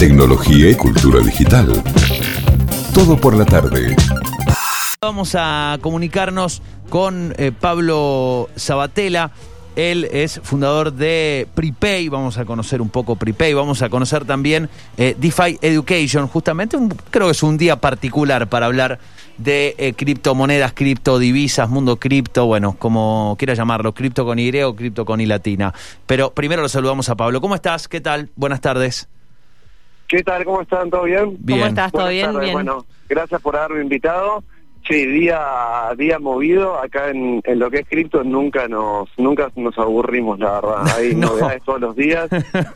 tecnología y cultura digital. Todo por la tarde. Vamos a comunicarnos con eh, Pablo Sabatella. Él es fundador de Prepay. Vamos a conocer un poco Prepay. Vamos a conocer también eh, DeFi Education. Justamente creo que es un día particular para hablar de eh, criptomonedas, criptodivisas, mundo cripto, bueno, como quiera llamarlo, cripto con Y o cripto con I latina. Pero primero lo saludamos a Pablo. ¿Cómo estás? ¿Qué tal? Buenas tardes. ¿Qué tal? ¿Cómo están? ¿Todo bien? Bien. ¿Cómo estás? ¿Todo Buenas bien? tardes. Bien. Bueno, gracias por haberme invitado. Sí, día día movido acá en, en lo que es cripto nunca nos nunca nos aburrimos, la verdad. Hay No. novedades todos los días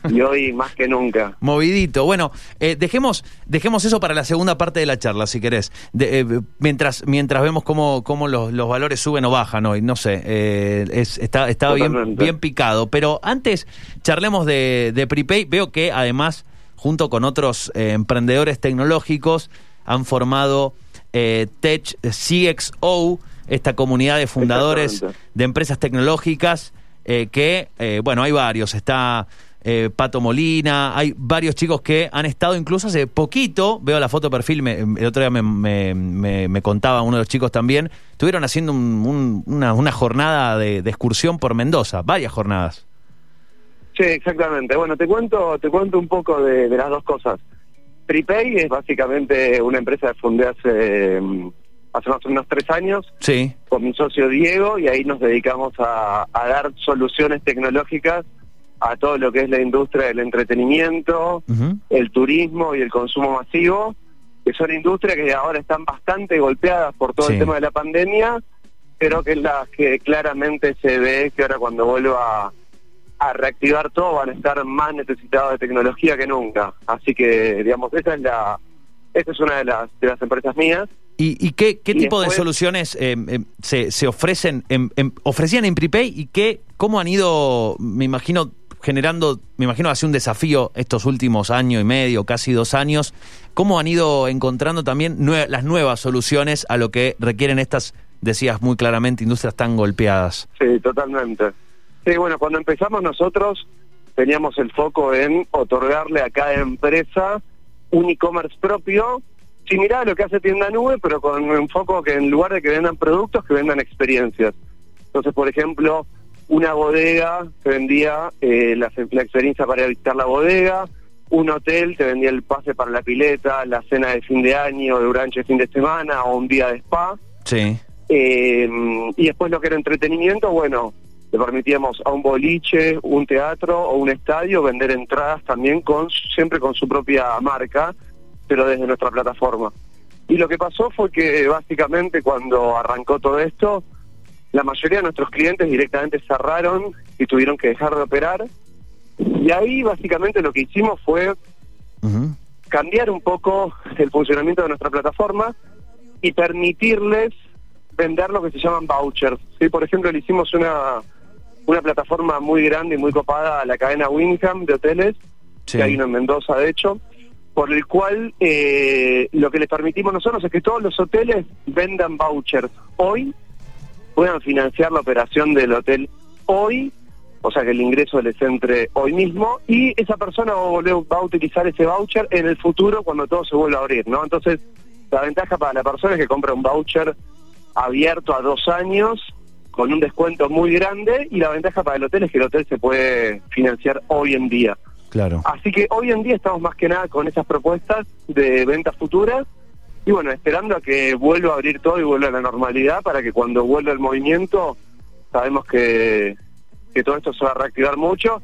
y hoy más que nunca. Movidito. Bueno, eh, dejemos, dejemos eso para la segunda parte de la charla, si querés. De- eh, mientras, mientras vemos cómo, cómo los, los valores suben o bajan hoy, no sé. eh, es, está está bien, bien picado. Pero antes, charlemos de, de Prepay. Veo que además, junto con otros eh, emprendedores tecnológicos, han formado eh, Tech CXO, esta comunidad de fundadores de empresas tecnológicas eh, que, eh, bueno, hay varios. Está eh, Pato Molina, hay varios chicos que han estado incluso hace poquito, veo la foto de perfil, me- el otro día me, me- me- me contaba uno de los chicos también, estuvieron haciendo un- un- una, una jornada de, de excursión por Mendoza, varias jornadas. Sí, exactamente. Bueno, te cuento te cuento un poco de, de las dos cosas. Prepay es básicamente una empresa que fundé hace, mm, hace más o menos tres años. Sí, con mi socio Diego y ahí nos dedicamos a, a dar soluciones tecnológicas a todo lo que es la industria del entretenimiento, el turismo y el consumo masivo, que son industrias que ahora están bastante golpeadas por todo Sí. el tema de la pandemia, pero que es las que claramente se ve que ahora cuando vuelva a, a reactivar todo van a estar más necesitados de tecnología que nunca. Así que, digamos, esa es la esa es una de las, de las empresas mías. ¿Y, y qué, qué Y tipo de soluciones eh, eh, se, se ofrecen, en- en- ofrecían en Prepay y qué, cómo han ido, me imagino, generando, me imagino, hace un desafío estos últimos año y medio, casi dos años, cómo han ido encontrando también nue- las nuevas soluciones a lo que requieren estas, decías muy claramente, industrias tan golpeadas? Sí, totalmente. Sí, bueno, cuando empezamos nosotros teníamos el foco en otorgarle a cada empresa un e-commerce propio, similar a lo que hace Tienda Nube, pero con un enfoque que en lugar de que vendan productos, que vendan experiencias. Entonces, por ejemplo, una bodega te vendía eh, la, la experiencia para visitar la bodega, un hotel te vendía el pase para la pileta, la cena de fin de año, de brunch de fin de semana o un día de spa. Sí, Eh, y después lo que era entretenimiento, bueno, le permitíamos a un boliche, un teatro o un estadio vender entradas también con siempre con su propia marca, pero desde nuestra plataforma. Y lo que pasó fue que básicamente cuando arrancó todo esto, la mayoría de nuestros clientes directamente cerraron y tuvieron que dejar de operar. Y ahí básicamente lo que hicimos fue cambiar un poco el funcionamiento de nuestra plataforma y permitirles vender lo que se llaman vouchers. ¿sí? Por ejemplo, le hicimos una, una plataforma muy grande y muy copada a la cadena Winham de hoteles, sí. que hay uno en Mendoza, de hecho, por el cual eh, lo que les permitimos nosotros es que todos los hoteles vendan vouchers hoy, puedan financiar la operación del hotel hoy, o sea que el ingreso les entre hoy mismo, y esa persona va a, volver- va a utilizar ese voucher en el futuro cuando todo se vuelva a abrir, ¿no? Entonces, la ventaja para la persona es que compra un voucher abierto a dos años con un descuento muy grande y la ventaja para el hotel es que el hotel se puede financiar hoy en día. Claro. Así que hoy en día estamos más que nada con esas propuestas de ventas futuras y bueno, esperando a que vuelva a abrir todo y vuelva a la normalidad para que cuando vuelva el movimiento sabemos que, que todo esto se va a reactivar mucho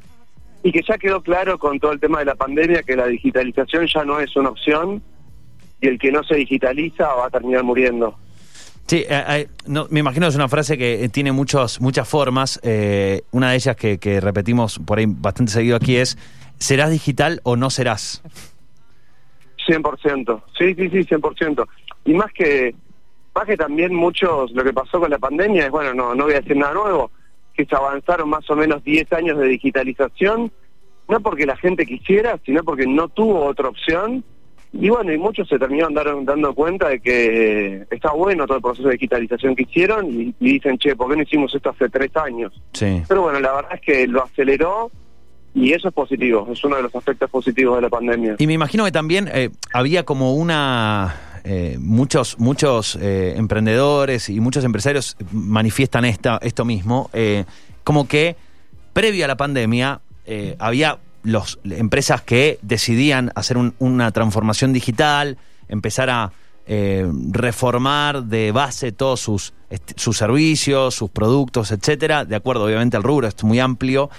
y que ya quedó claro con todo el tema de la pandemia que la digitalización ya no es una opción y el que no se digitaliza va a terminar muriendo. Sí, eh, eh, no, me imagino que es una frase que eh, tiene muchos, muchas formas. eh, una de ellas que, que repetimos por ahí bastante seguido aquí es, ¿serás digital o no serás? 100%, sí, sí, sí, 100%. Y más que, más que también muchos, lo que pasó con la pandemia es, bueno, no, no voy a decir nada nuevo, que se avanzaron más o menos 10 años de digitalización, no porque la gente quisiera, sino porque no tuvo otra opción. Y bueno, y muchos se terminaron dar- dando cuenta de que está bueno todo el proceso de digitalización que hicieron y, y dicen, che, ¿por qué no hicimos esto hace tres años? Sí. Pero bueno, la verdad es que lo aceleró y eso es positivo, es uno de los aspectos positivos de la pandemia. Y me imagino que también eh, había como una... Eh, muchos muchos eh, emprendedores y muchos empresarios manifiestan esta, esto mismo, eh, como que previo a la pandemia eh, había los empresas que decidían hacer un- una transformación digital, empezar a eh, reformar de base todos sus servicios, sus productos, etcétera, de acuerdo obviamente al rubro, esto es muy amplio,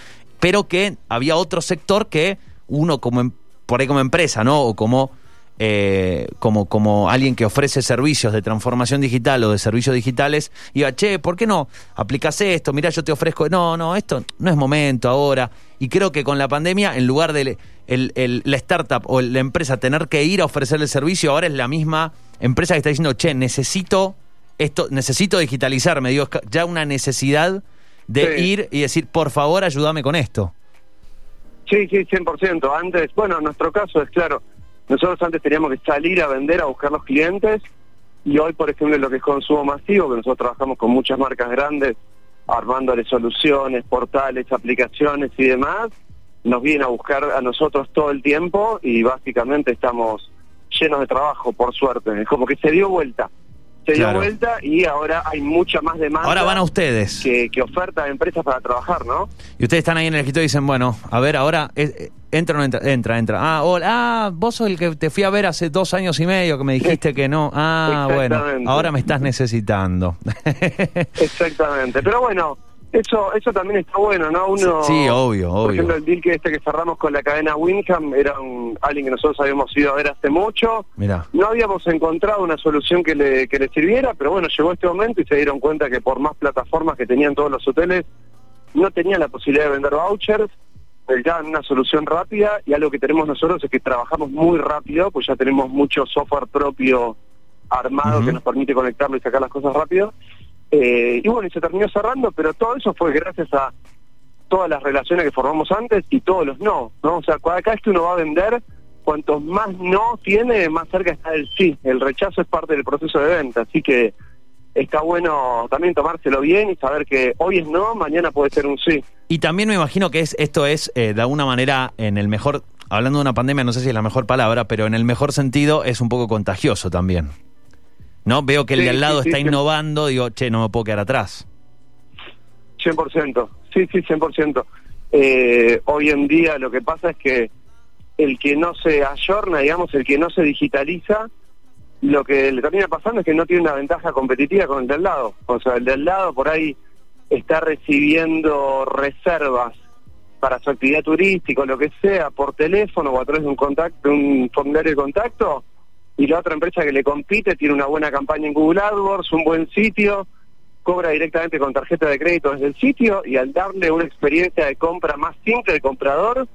pero que había otro sector que uno como em- por ahí como empresa, ¿no? O como eh, como, como alguien que ofrece servicios de transformación digital o de servicios digitales, iba, che, ¿por qué no aplicas esto? Mirá, yo te ofrezco. No, no, esto no es momento ahora. Y creo que con la pandemia, en lugar de el, el- la startup o la empresa tener que ir a ofrecer el servicio, ahora es la misma empresa que está diciendo, che, necesito esto, necesito digitalizarme. Digo, ya una necesidad de Sí. ir y decir, por favor, ayúdame con esto. Sí, sí, 100%. Antes, bueno, en nuestro caso es claro, nosotros antes teníamos que salir a vender, a buscar los clientes, y hoy, por ejemplo, lo que es consumo masivo, que nosotros trabajamos con muchas marcas grandes, armándole soluciones, portales, aplicaciones y demás, nos vienen a buscar a nosotros todo el tiempo y básicamente estamos llenos de trabajo, por suerte. Es como que se dio vuelta. Se Claro. dio vuelta y ahora hay mucha más demanda Ahora van a ustedes. que, que oferta de empresas para trabajar, ¿no? Y ustedes están ahí en el escritorio y dicen, bueno, a ver, ahora, eh, eh, entra o no entra, entra, entra. Ah, hola, ah, vos sos el que te fui a ver hace dos años y medio que me dijiste que no. Ah, bueno, ahora me estás necesitando. Exactamente, pero bueno, eso eso también está bueno, ¿no? Uno, Sí, obvio, Por obvio. ejemplo, el deal que este que cerramos con la cadena Winham era un, alguien que nosotros habíamos ido a ver hace mucho. Mirá, No habíamos encontrado una solución que le, que le sirviera, pero bueno, llegó este momento y se dieron cuenta que por más plataformas que tenían todos los hoteles, no tenían la posibilidad de vender vouchers, necesitaban una solución rápida y algo que tenemos nosotros es que trabajamos muy rápido, pues ya tenemos mucho software propio armado que nos permite conectarlo y sacar las cosas rápido. Eh, y bueno, y se terminó cerrando, pero todo eso fue gracias a todas las relaciones que formamos antes y todos los no, ¿no? O sea, cada vez que uno va a vender, cuantos más no tiene, más cerca está el sí. El rechazo es parte del proceso de venta, así que está bueno también tomárselo bien y saber que hoy es no, mañana puede ser un sí. Y también me imagino que es esto es, eh, de alguna manera, en el mejor, hablando de una pandemia, no sé si es la mejor palabra, pero en el mejor sentido es un poco contagioso también. ¿No? Veo que el Sí, de al lado sí, está sí. innovando, digo, che, no me puedo quedar atrás. 100%, sí, sí, 100%. Eh, hoy en día lo que pasa es que el que no se ayorna, digamos, el que no se digitaliza, lo que le termina pasando es que no tiene una ventaja competitiva con el del lado. O sea, el del lado por ahí está recibiendo reservas para su actividad turística o lo que sea por teléfono o a través de un contacto, un formulario de contacto y la otra empresa que le compite tiene una buena campaña en Google AdWords, un buen sitio, cobra directamente con tarjeta de crédito desde el sitio y al darle una experiencia de compra más simple al comprador,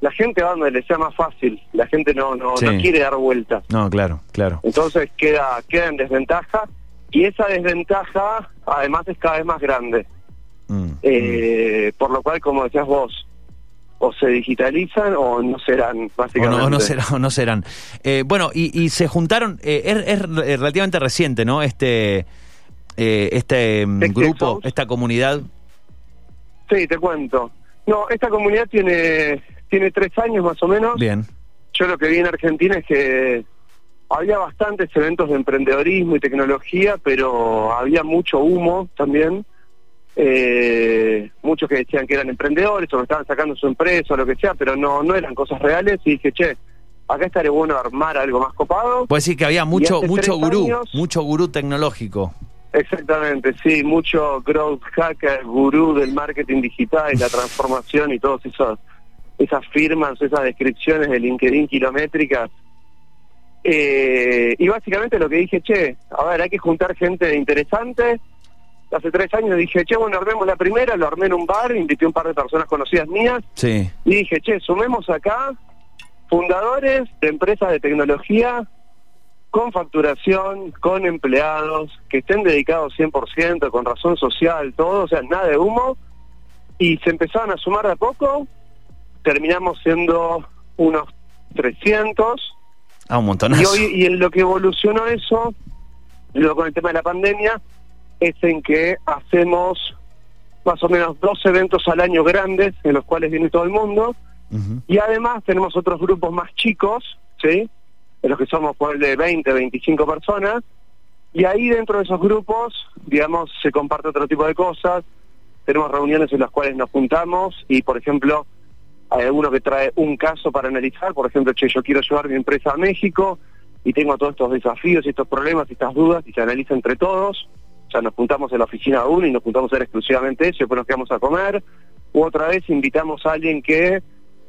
la gente va donde le sea más fácil, la gente no no, Sí. no quiere dar vueltas. No, claro, claro. Entonces queda, queda en desventaja y esa desventaja además es cada vez más grande. Mm, Eh, por lo cual, como decías vos, o se digitalizan o no serán, O básicamente. no, o no serán. o no serán. Eh, bueno, y, y se juntaron, eh, es, es relativamente reciente, ¿no? Este, eh, este mm, Tech grupo, esta comunidad. Sí, te cuento. No, esta comunidad tiene, tiene tres años más o menos. Bien. Yo lo que vi en Argentina es que había bastantes eventos de emprendedorismo y tecnología, pero había mucho humo también. Eh, muchos que decían que eran emprendedores o que estaban sacando su empresa o lo que sea, pero no, no eran cosas reales. Y dije, che, acá estaría bueno armar algo más copado. Puede decir que había mucho, mucho gurú, años- mucho gurú tecnológico. Exactamente, sí, mucho growth hacker, gurú del marketing digital, la transformación y todos esos esas firmas, esas descripciones de LinkedIn kilométricas. Eh, y básicamente lo que dije, che, a ver, hay que juntar gente interesante. Hace tres años dije, che, bueno, armemos la primera, lo armé en un bar, invité un par de personas conocidas mías Sí. y dije, che, sumemos acá fundadores de empresas de tecnología con facturación, con empleados, que estén dedicados 100%, con razón social, todo, o sea, nada de humo. Y se empezaron a sumar de a poco, terminamos siendo unos 300. Ah, un Y, montonazo. hoy, y en lo que evolucionó eso, luego con el tema de la pandemia, es en que hacemos más o menos dos eventos al año grandes en los cuales viene todo el mundo. Y además tenemos otros grupos más chicos, ¿sí? En los que somos por de 20, 25 personas. Y ahí dentro de esos grupos, digamos, se comparte otro tipo de cosas. Tenemos reuniones en las cuales nos juntamos y, por ejemplo, hay alguno que trae un caso para analizar. Por ejemplo, che, yo quiero llevar mi empresa a México y tengo todos estos desafíos y estos problemas y estas dudas y se analiza entre todos. O sea, nos juntamos en la oficina uno y nos juntamos a hacer exclusivamente eso y después nos quedamos a comer. U otra vez invitamos a alguien que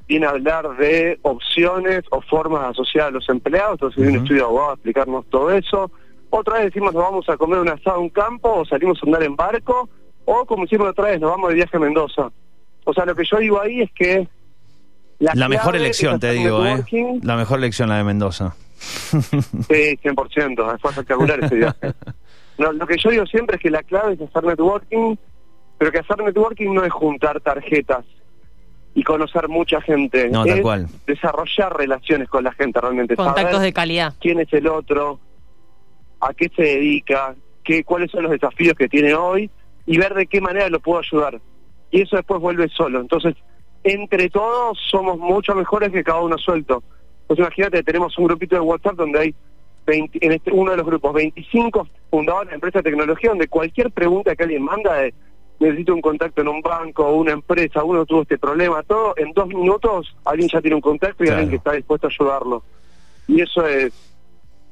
viene a hablar de opciones o formas asociar a los empleados. Entonces viene un estudio de abogado a explicarnos todo eso. Otra vez decimos nos vamos a comer un asado en un campo o salimos a andar en barco o como hicimos otra vez nos vamos de viaje a Mendoza. O sea, lo que yo digo ahí es que... La, mejor elección, te digo, ¿eh? La mejor elección la de Mendoza. Sí, 100%, fue espectacular ese viaje. No, lo que yo digo siempre es que la clave es hacer networking, pero que hacer networking no es juntar tarjetas y conocer mucha gente. No, es cual. desarrollar relaciones con la gente realmente. Contactos de calidad. ¿Quién es el otro? ¿A qué se dedica? Qué, ¿Cuáles son los desafíos que tiene hoy? Y ver de qué manera lo puedo ayudar. Y eso después vuelve solo. Entonces, entre todos somos mucho mejores que cada uno suelto. Pues imagínate, tenemos un grupito de WhatsApp donde hay en este, uno de los grupos 25 fundadores de empresas de tecnología donde cualquier pregunta que alguien manda de necesito un contacto en un banco o una empresa, uno tuvo este problema, todo, en dos minutos alguien ya tiene un contacto y alguien que está dispuesto a ayudarlo. Y eso es,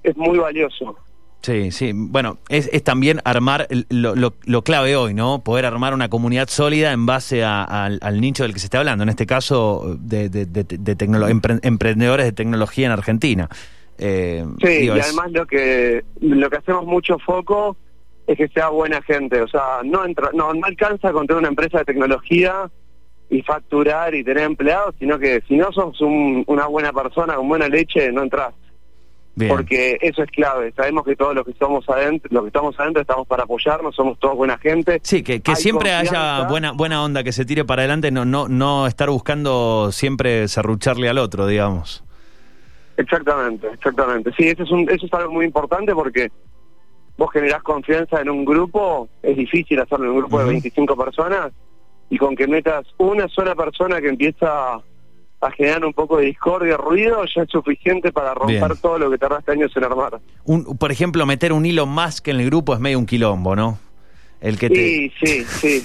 es muy valioso. Sí, sí. Bueno, es, es también armar lo, lo, clave hoy, ¿no? Poder armar una comunidad sólida en base al, nicho del que se está hablando, en este caso de, de, de, emprendedores de tecnología en Argentina. Eh, sí, y además lo que lo que hacemos mucho foco es que sea buena gente, o sea, no entra, no, no alcanza con tener una empresa de tecnología y facturar y tener empleados, sino que si no sos una buena persona con buena leche, no entras. Porque eso es clave. Sabemos que todos los que somos adentro, los que estamos adentro, estamos para apoyarnos, somos todos buena gente. Sí, que, que siempre haya buena buena onda, que se tire para adelante, no no no estar buscando siempre serrucharle al otro, digamos. Exactamente, exactamente. Sí, eso es, un, eso es algo muy importante porque vos generás confianza en un grupo, es difícil hacerlo en un grupo de 25 personas, y con que metas una sola persona que empieza a generar un poco de discordia, ruido, ya es suficiente para romper todo lo que tardaste años en armar. Un, por ejemplo, meter un hilo más que en el grupo es medio un quilombo, ¿no? El que sí, sí, sí.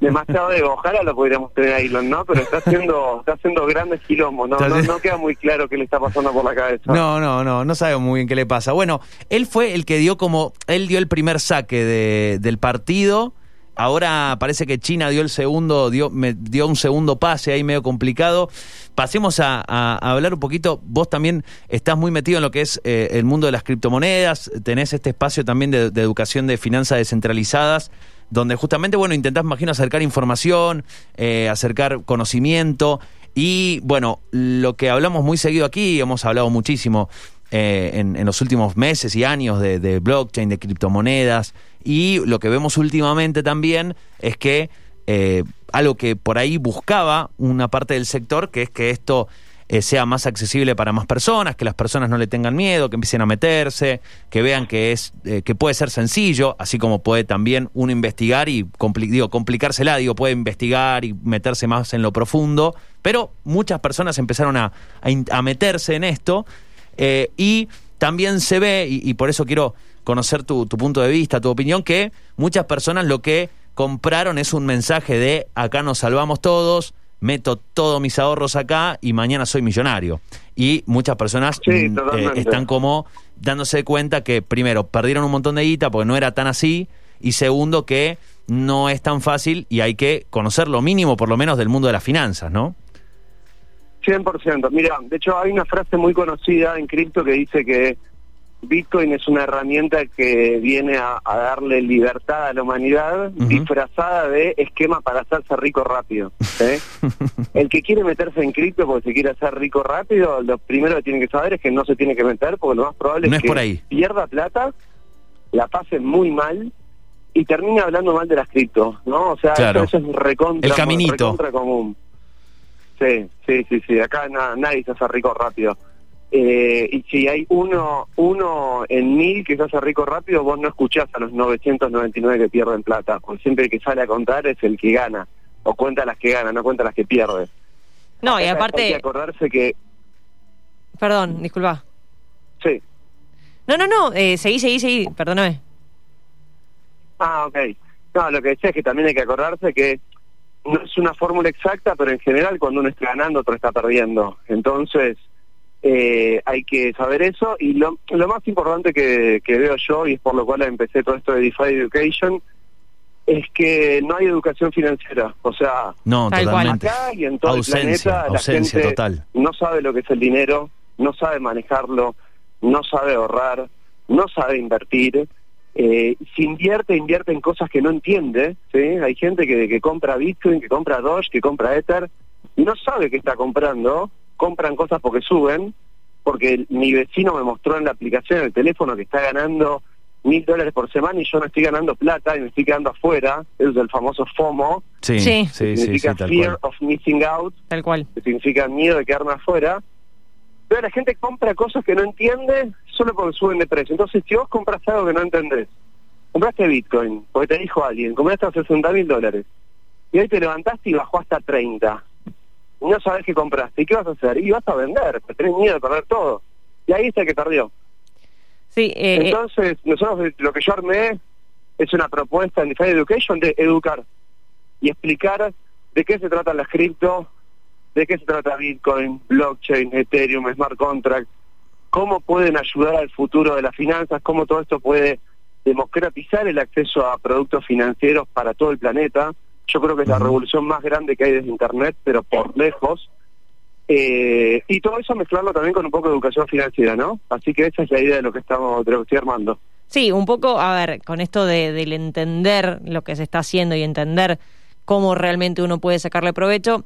Demasiado de ojalá lo podríamos tener a Elon, ¿no? Pero está haciendo, está haciendo grandes quilombos, ¿no? No, queda muy claro qué le está pasando por la cabeza. No, no, no, no sabemos muy bien qué le pasa. Bueno, él fue el que dio como, él dio el primer saque de, del partido Ahora parece que China dio el segundo, dio, me dio un segundo pase ahí medio complicado. Pasemos a, hablar un poquito. Vos también estás muy metido en lo que es eh, el mundo de las criptomonedas. Tenés este espacio también de, educación de finanzas descentralizadas donde justamente, bueno, intentás, imagino, acercar información, eh, acercar conocimiento y, bueno, lo que hablamos muy seguido aquí, hemos hablado muchísimo eh, en, los últimos meses y años de, blockchain, de criptomonedas, y lo que vemos últimamente también es que eh, algo que por ahí buscaba una parte del sector, que es que esto eh, sea más accesible para más personas, que las personas no le tengan miedo, que empiecen a meterse, que vean que es que puede ser sencillo, así como puede también uno investigar y digo, complicársela, digo, puede investigar y meterse más en lo profundo, pero muchas personas empezaron a, a meterse en esto eh, y también se ve, y, por eso quiero conocer tu, punto de vista, tu opinión, que muchas personas lo que compraron es un mensaje de acá nos salvamos todos, meto todos mis ahorros acá y mañana soy millonario. Y muchas personas mm, eh, están como dándose cuenta que primero perdieron un montón de guita porque no era tan así y segundo que no es tan fácil y hay que conocer lo mínimo por lo menos del mundo de las finanzas, ¿no? 100%. Mira, de hecho hay una frase muy conocida en cripto que dice que Bitcoin es una herramienta que viene a, darle libertad a la humanidad disfrazada de esquema para hacerse rico rápido. El que quiere meterse en cripto porque se quiere hacer rico rápido, lo primero que tiene que saber es que no se tiene que meter porque lo más probable es, que pierda plata, la pase muy mal y termine hablando mal de las cripto, ¿no? O sea, eso, es recontra, El caminito. recontra común. Sí, sí, sí, sí. Acá nadie se hace rico rápido. Eh, y si hay uno uno en mil que se hace rico rápido, vos no escuchás a los 999 que pierden plata. Porque siempre el que sale a contar es el que gana. O cuenta las que gana, no cuenta las que pierde. No, y Hay aparte... que acordarse que... Perdón, disculpa. Sí. No, no, no, eh, seguí, seguí, seguí, perdóname. Ah, ok. No, lo que decía es que también hay que acordarse que no es una fórmula exacta, pero en general cuando uno está ganando, otro está perdiendo. Entonces, eh, hay que saber eso. Y lo, lo más importante que, que veo yo, y es por lo cual empecé todo esto de DeFi Education, es que no hay educación financiera. O sea, No, Tal cual. totalmente. acá y en todo Ausencia, el planeta la gente total. no sabe lo que es el dinero, no sabe manejarlo, no sabe ahorrar, no sabe invertir. Eh, si invierte, invierte en cosas que no entiende. ¿sí? Hay gente que, que compra Bitcoin, que compra Doge, que compra Ether, y no sabe qué está comprando. Compran cosas porque suben, porque mi vecino me mostró en la aplicación, en el teléfono, que está ganando mil dólares por semana y yo no estoy ganando plata y me estoy quedando afuera. Eso es el famoso FOMO, Sí, Sí. sí, sí, sí, significa tal Fear cual. of Missing Out Tal cual. que significa miedo de quedarme afuera. Pero la gente compra cosas que no entiende solo porque suben de precio. Entonces, si vos compras algo que no entendés, compraste Bitcoin, porque te dijo alguien, compraste a 60 mil dólares, y hoy te levantaste y bajó hasta 30, y no sabes qué compraste, ¿y qué vas a hacer? Y vas a vender, porque tenés miedo de perder todo. Y ahí está el que perdió. Sí, eh, eh, Entonces, nosotros lo que yo armé es una propuesta en DeFi Education de educar y explicar de qué se tratan las cripto, de qué se trata Bitcoin, blockchain, Ethereum, smart contract, cómo pueden ayudar al futuro de las finanzas, cómo todo esto puede democratizar el acceso a productos financieros para todo el planeta. Yo creo que es la revolución más grande que hay desde Internet, pero por lejos. Eh, y todo eso mezclarlo también con un poco de educación financiera, ¿no? Así que esa es la idea de lo que estamos, de lo que estoy armando. sí, un poco, a ver, con esto de, del entender lo que se está haciendo y entender cómo realmente uno puede sacarle provecho,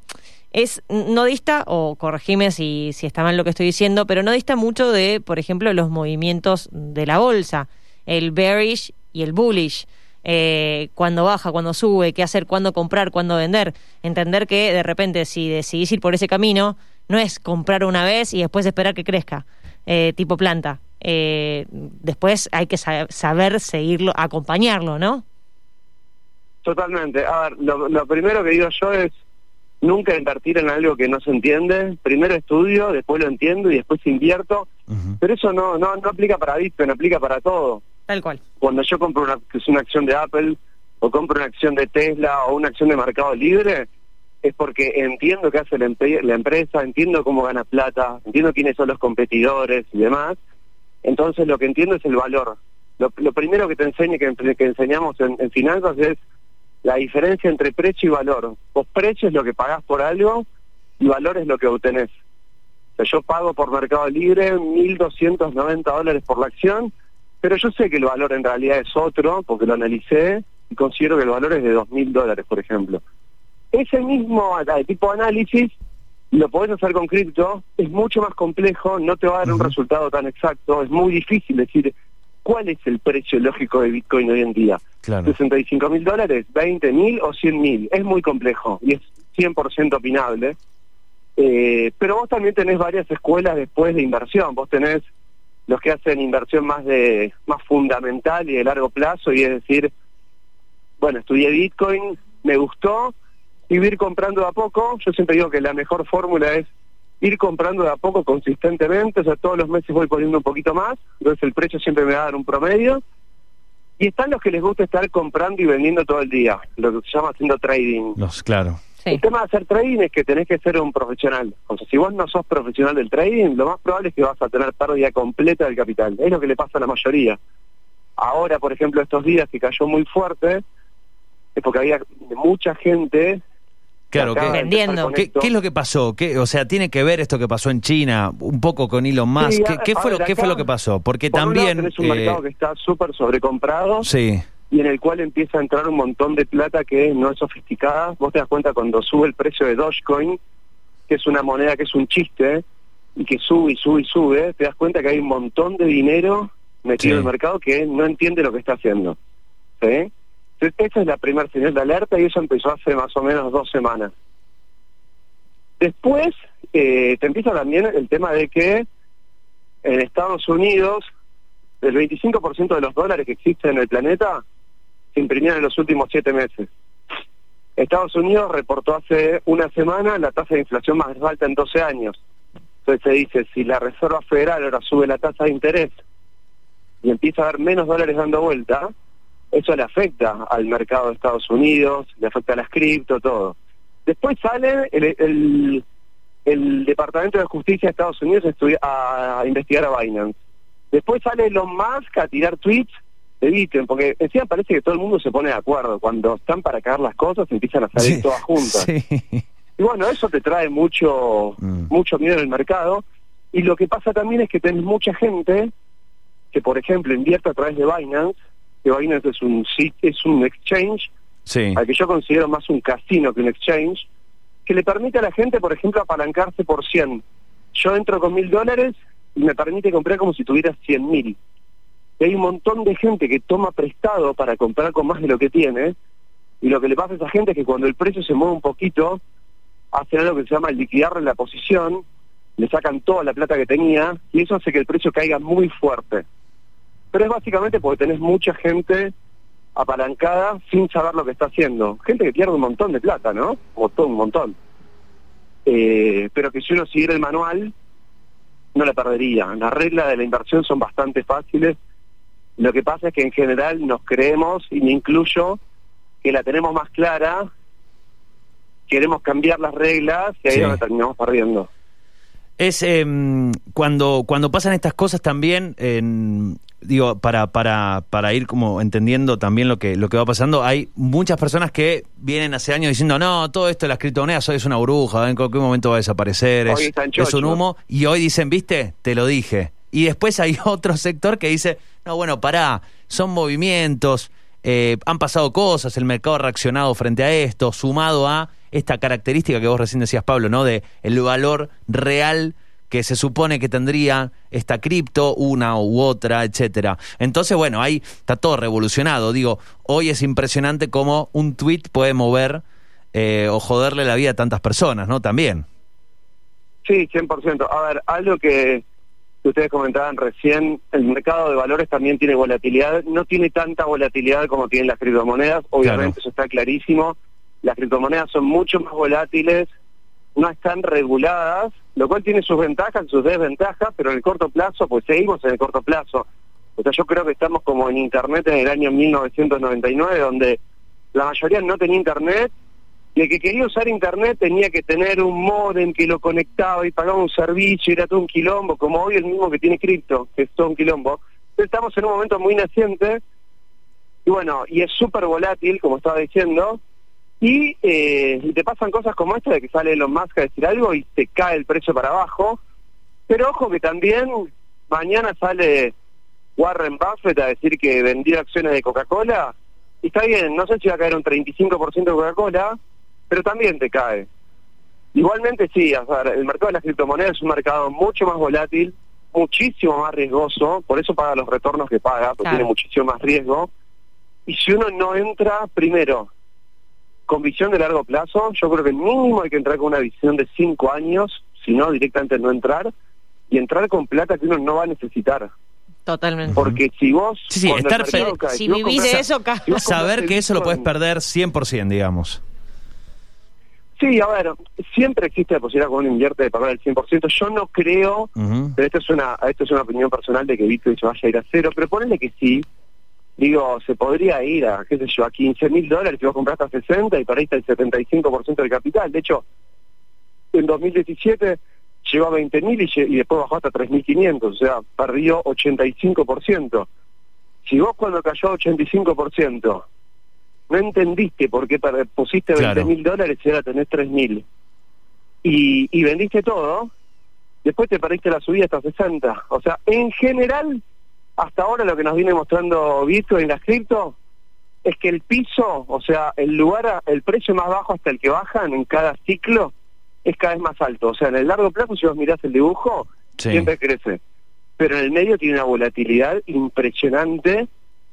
es, no dista, o corregime si, si está mal lo que estoy diciendo, pero no dista mucho de, por ejemplo, los movimientos de la bolsa, el bearish y el bullish. Eh, cuando baja, cuando sube, qué hacer, cuándo comprar, cuándo vender. Entender que de repente si decidís ir por ese camino, no es comprar una vez y después esperar que crezca, eh, tipo planta. Eh, después hay que sa- saber seguirlo, acompañarlo, ¿no? Totalmente. A ver, lo primero que digo yo es nunca invertir en algo que no se entiende. Primero estudio, después lo entiendo y después invierto. Pero eso no, no, no aplica para Bitcoin, aplica para todo. Tal cual. Cuando yo compro una, que es una acción de Apple o compro una acción de Tesla o una acción de Mercado Libre, es porque entiendo qué hace la, empre- la empresa, entiendo cómo gana plata, entiendo quiénes son los competidores y demás. Entonces lo que entiendo es el valor. Lo, lo primero que te enseñe, que, que enseñamos en, en finanzas es la diferencia entre precio y valor. Vos precio es lo que pagás por algo y valor es lo que obtenés. O sea, yo pago por Mercado Libre 1.290 dólares por la acción, pero yo sé que el valor en realidad es otro, porque lo analicé y considero que el valor es de 2.000 dólares, por ejemplo. Ese mismo tipo de análisis lo podés hacer con cripto, es mucho más complejo, no te va a dar un resultado tan exacto, es muy difícil decir cuál es el precio lógico de Bitcoin hoy en día. Claro. 65 mil dólares, 20 mil o 100 mil. Es muy complejo y es 100% opinable. Eh, pero vos también tenés varias escuelas después de inversión. Vos tenés los que hacen inversión más de más fundamental y de largo plazo y es decir, bueno, estudié Bitcoin, me gustó, y ir comprando de a poco. Yo siempre digo que la mejor fórmula es ir comprando de a poco consistentemente, o sea, todos los meses voy poniendo un poquito más, entonces el precio siempre me va a dar un promedio. Y están los que les gusta estar comprando y vendiendo todo el día, lo que se llama haciendo trading. Los, claro. Sí. El tema de hacer trading es que tenés que ser un profesional. O sea, si vos no sos profesional del trading, lo más probable es que vas a tener pérdida completa del capital. Es lo que le pasa a la mayoría. Ahora, por ejemplo, estos días que cayó muy fuerte, es porque había mucha gente Claro, acaba ¿qué, de empezar Vendiendo. qué, es lo que pasó? ¿Qué, o sea, ¿tiene que ver esto que pasó en China un poco con Elon Musk? Sí, ¿Qué, fue, lo, ¿Qué fue lo que pasó? Porque Por también... tenés un eh, mercado que está súper sobrecomprado Sí, y en el cual empieza a entrar un montón de plata que no es sofisticada. Vos te das cuenta cuando sube el precio de Dogecoin, que es una moneda que es un chiste, y que sube y sube y sube, te das cuenta que hay un montón de dinero metido Sí. en el mercado que no entiende lo que está haciendo. ¿Sí? Entonces, esa es la primera señal de alerta y eso empezó hace más o menos dos semanas. Después eh, te empieza también el tema de que en Estados Unidos, el 25% de los dólares que existen en el planeta se imprimieron en los últimos siete meses. Estados Unidos reportó hace una semana la tasa de inflación más alta en 12 años. Entonces se dice, si la Reserva Federal ahora sube la tasa de interés y empieza a haber menos dólares dando vuelta, eso le afecta al mercado de Estados Unidos, le afecta a las cripto, todo. Después sale el, el, Departamento de Justicia de Estados Unidos a, a investigar a Binance. Después sale Elon Musk a tirar tweets de Bitcoin, porque encima parece que todo el mundo se pone de acuerdo. Cuando están para caer las cosas, empiezan a salir todas juntas. Y bueno, eso te trae mucho, mm. mucho miedo en el mercado. Y lo que pasa también es que tenés mucha gente que, por ejemplo, invierte a través de Binance, que Binance es un es un exchange, al que yo considero más un casino que un exchange, que le permite a la gente, por ejemplo, apalancarse por 100. Yo entro con mil dólares y me permite comprar como si tuviera 100 mil. Y hay un montón de gente que toma prestado para comprar con más de lo que tiene, y lo que le pasa a esa gente es que cuando el precio se mueve un poquito, hacen algo que se llama liquidarle la posición, le sacan toda la plata que tenía, y eso hace que el precio caiga muy fuerte. Pero es básicamente porque tenés mucha gente apalancada sin saber lo que está haciendo. Gente que pierde un montón de plata, ¿no? O todo un montón. Eh, pero que si uno siguiera el manual, no la perdería. Las reglas de la inversión son bastante fáciles. Lo que pasa es que en general nos creemos, y me incluyo, que la tenemos más clara, queremos cambiar las reglas y ahí nos terminamos perdiendo. Es em, cuando, cuando pasan estas cosas también, en, digo, para, para, para ir como entendiendo también lo que, lo que va pasando, hay muchas personas que vienen hace años diciendo, no, todo esto de las criptomonedas hoy es una bruja, en cualquier momento va a desaparecer, es, es, un humo, y hoy dicen, viste, te lo dije. Y después hay otro sector que dice, no, bueno, pará, son movimientos, eh, han pasado cosas, el mercado ha reaccionado frente a esto, sumado a esta característica que vos recién decías, Pablo, ¿no? De el valor real que se supone que tendría esta cripto, una u otra, etcétera. Entonces, bueno, ahí está todo revolucionado. Digo, hoy es impresionante cómo un tweet puede mover eh, o joderle la vida a tantas personas, ¿no? También. Sí, 100%. A ver, algo que, ustedes comentaban recién, el mercado de valores también tiene volatilidad. No tiene tanta volatilidad como tienen las criptomonedas, obviamente eso está clarísimo. Las criptomonedas son mucho más volátiles, no están reguladas, lo cual tiene sus ventajas sus desventajas, pero en el corto plazo, pues seguimos en el corto plazo. O sea, yo creo que estamos como en Internet en el año 1999, donde la mayoría no tenía Internet, y el que quería usar Internet tenía que tener un modem que lo conectaba y pagaba un servicio, era todo un quilombo, como hoy el mismo que tiene cripto, que es todo un quilombo. Entonces estamos en un momento muy naciente, y bueno, y es súper volátil, como estaba diciendo, eh, y, te pasan cosas como esta de que sale los Musk a decir algo y te cae el precio para abajo. Pero ojo que también mañana sale Warren Buffett a decir que vendió acciones de Coca-Cola. Y está bien, no sé si va a caer un 35% de Coca-Cola, pero también te cae. Igualmente sí, el mercado de las criptomonedas es un mercado mucho más volátil, muchísimo más riesgoso, por eso paga los retornos que paga, porque tiene muchísimo más riesgo. Y si uno no entra, primero, con visión de largo plazo, yo creo que mínimo hay que entrar con una visión de cinco años, si no directamente no entrar, y entrar con plata que uno no va a necesitar. Totalmente. Porque si vos... Sí, estar si, vivís de eso, saber que eso lo puedes perder 100%, digamos. Sí, a ver, siempre existe la posibilidad que uno invierte de pagar el 100%. Yo no creo, pero esto es una esto es una opinión personal de que Bitcoin se vaya a ir a cero, pero ponele que sí, digo, se podría ir a, qué sé yo, a 15 mil dólares si vos compraste a 60 y perdiste el 75% del capital. De hecho, en 2017 llegó a 20 mil y, después bajó hasta 3.500, o sea, perdió 85%. Si vos cuando cayó a 85% no entendiste por qué pusiste 20 mil dólares y ahora tenés 3 mil y, y vendiste todo, después te perdiste la subida hasta 60. O sea, en general hasta ahora lo que nos viene mostrando Bitcoin en las cripto es que el piso, o sea, el lugar, el precio más bajo hasta el que bajan en cada ciclo es cada vez más alto. O sea, en el largo plazo, si vos mirás el dibujo, siempre crece. Pero en el medio tiene una volatilidad impresionante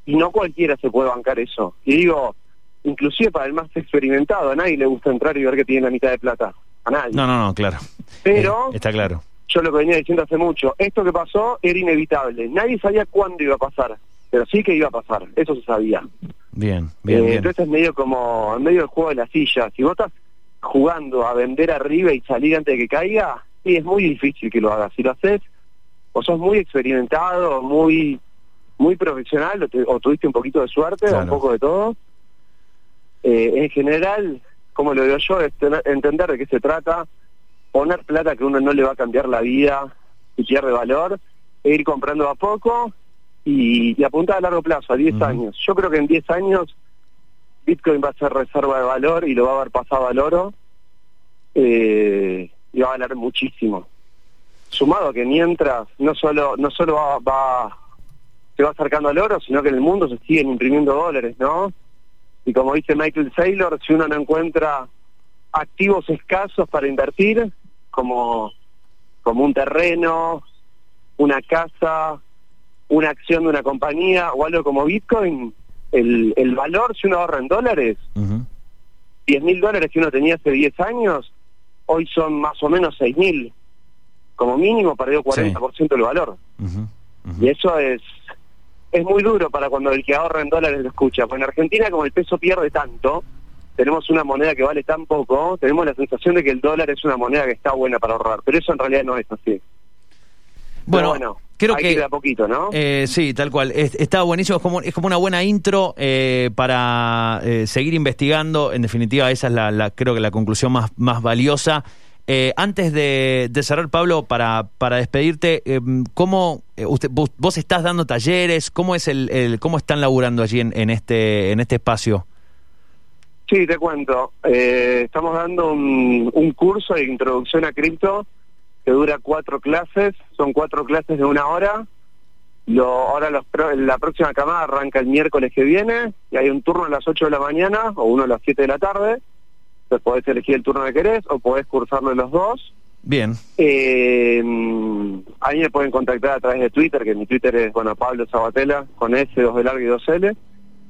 y no cualquiera se puede bancar eso. Y digo, inclusive para el más experimentado, a nadie le gusta entrar y ver que tiene la mitad de plata. A nadie. No, no, no, claro. Pero... Eh, está claro yo lo que venía diciendo hace mucho, esto que pasó era inevitable. Nadie sabía cuándo iba a pasar, pero sí que iba a pasar, eso se sabía. Bien, bien, Eh, bien. Entonces es medio como, en medio del juego de la silla. Si vos estás jugando a vender arriba y salir antes de que caiga, sí, es muy difícil que lo hagas. Si lo haces, o sos muy experimentado, muy muy profesional, o, te- o tuviste un poquito de suerte, o un poco de todo. Eh, en general, como lo digo yo, es tener- entender de qué se trata, poner plata que uno no le va a cambiar la vida y pierde valor, e ir comprando a poco y, y apuntar a largo plazo, a 10 Ujú. años. Yo creo que en 10 años Bitcoin va a ser reserva de valor y lo va a haber pasado al oro eh, y va a valer muchísimo. Sumado a que mientras no solo no solo va, va se va acercando al oro, sino que en el mundo se siguen imprimiendo dólares, ¿no? Y como dice Michael Saylor, si uno no encuentra activos escasos para invertir, como, como un terreno, una casa, una acción de una compañía o algo como Bitcoin, el, el valor, si uno ahorra en dólares, Ujú. 10 mil dólares que uno tenía hace 10 años, hoy son más o menos 6 mil. Como mínimo perdió 40% del valor. Y eso es es muy duro para cuando el que ahorra en dólares lo escucha. Pues en Argentina, como el peso pierde tanto, tenemos una moneda que vale tan poco, tenemos la sensación de que el dólar es una moneda que está buena para ahorrar. Pero eso en realidad no es así. Bueno, bueno creo que... de a poquito, ¿no? Eh, sí, tal cual. Es- está buenísimo. Es como, es como una buena intro eh, para eh, seguir investigando. En definitiva, esa es la, la- creo que la conclusión más, más valiosa. Eh, antes de, de cerrar, Pablo, para, para despedirte, eh, ¿cómo eh, usted, vos, vos estás dando talleres? ¿Cómo es el, el- cómo están laburando allí en, en este en este espacio? Sí, te cuento. Eh, estamos dando un, un curso de introducción a cripto que dura cuatro clases. Son cuatro clases de una hora. Lo, ahora los la próxima camada arranca el miércoles que viene y hay un turno a las 8 de la mañana o uno a las 7 de la tarde. Entonces podés elegir el turno que querés o podés cursarlo en los dos. Bien. Eh, a mí me pueden contactar a través de Twitter, que mi Twitter es, bueno, Pablo Sabatella, con S, 2 de largo y 2 L.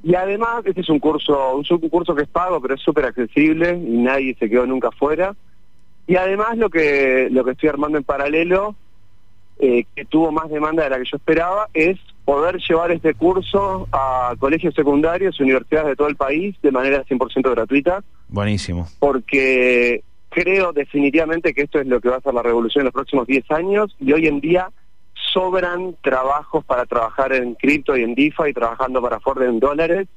Y además, este es un curso, un, curso que es pago, pero es súper accesible y nadie se quedó nunca fuera. Y además lo que, lo que estoy armando en paralelo, eh, que tuvo más demanda de la que yo esperaba, es poder llevar este curso a colegios secundarios y universidades de todo el país de manera 100% gratuita Buenísimo. porque creo definitivamente que esto es lo que va a ser la revolución en los próximos 10 años y hoy en día sobran trabajos para trabajar en cripto y en DeFi trabajando para Ford en dólares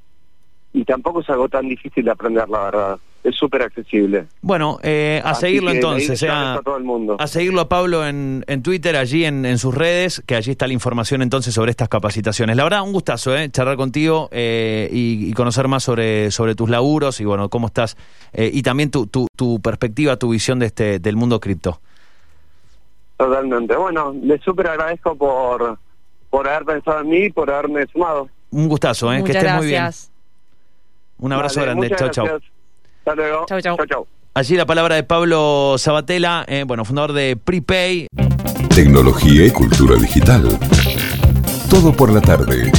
y tampoco es algo tan difícil de aprender, la verdad. Es súper accesible. Bueno, eh, a Así seguirlo entonces. sea- a todo el mundo. A seguirlo a Pablo en, en Twitter, allí en, en sus redes, que allí está la información entonces sobre estas capacitaciones. La verdad, un gustazo, ¿eh? Charlar contigo eh, y, y conocer más sobre, sobre tus laburos y bueno, cómo estás eh, y también tu, tu, tu perspectiva, tu visión de este, del mundo cripto. Totalmente. Bueno, les súper agradezco por, por haber pensado en mí y por haberme sumado. Un gustazo, ¿eh? que estés muy bien. gracias. Un abrazo grande. chau. gracias. Hasta luego. Chau, chau. chau, chau. Allí la palabra de Pablo Sabatella, eh, bueno, fundador de Prepay. Tecnología y cultura digital. Todo por la tarde.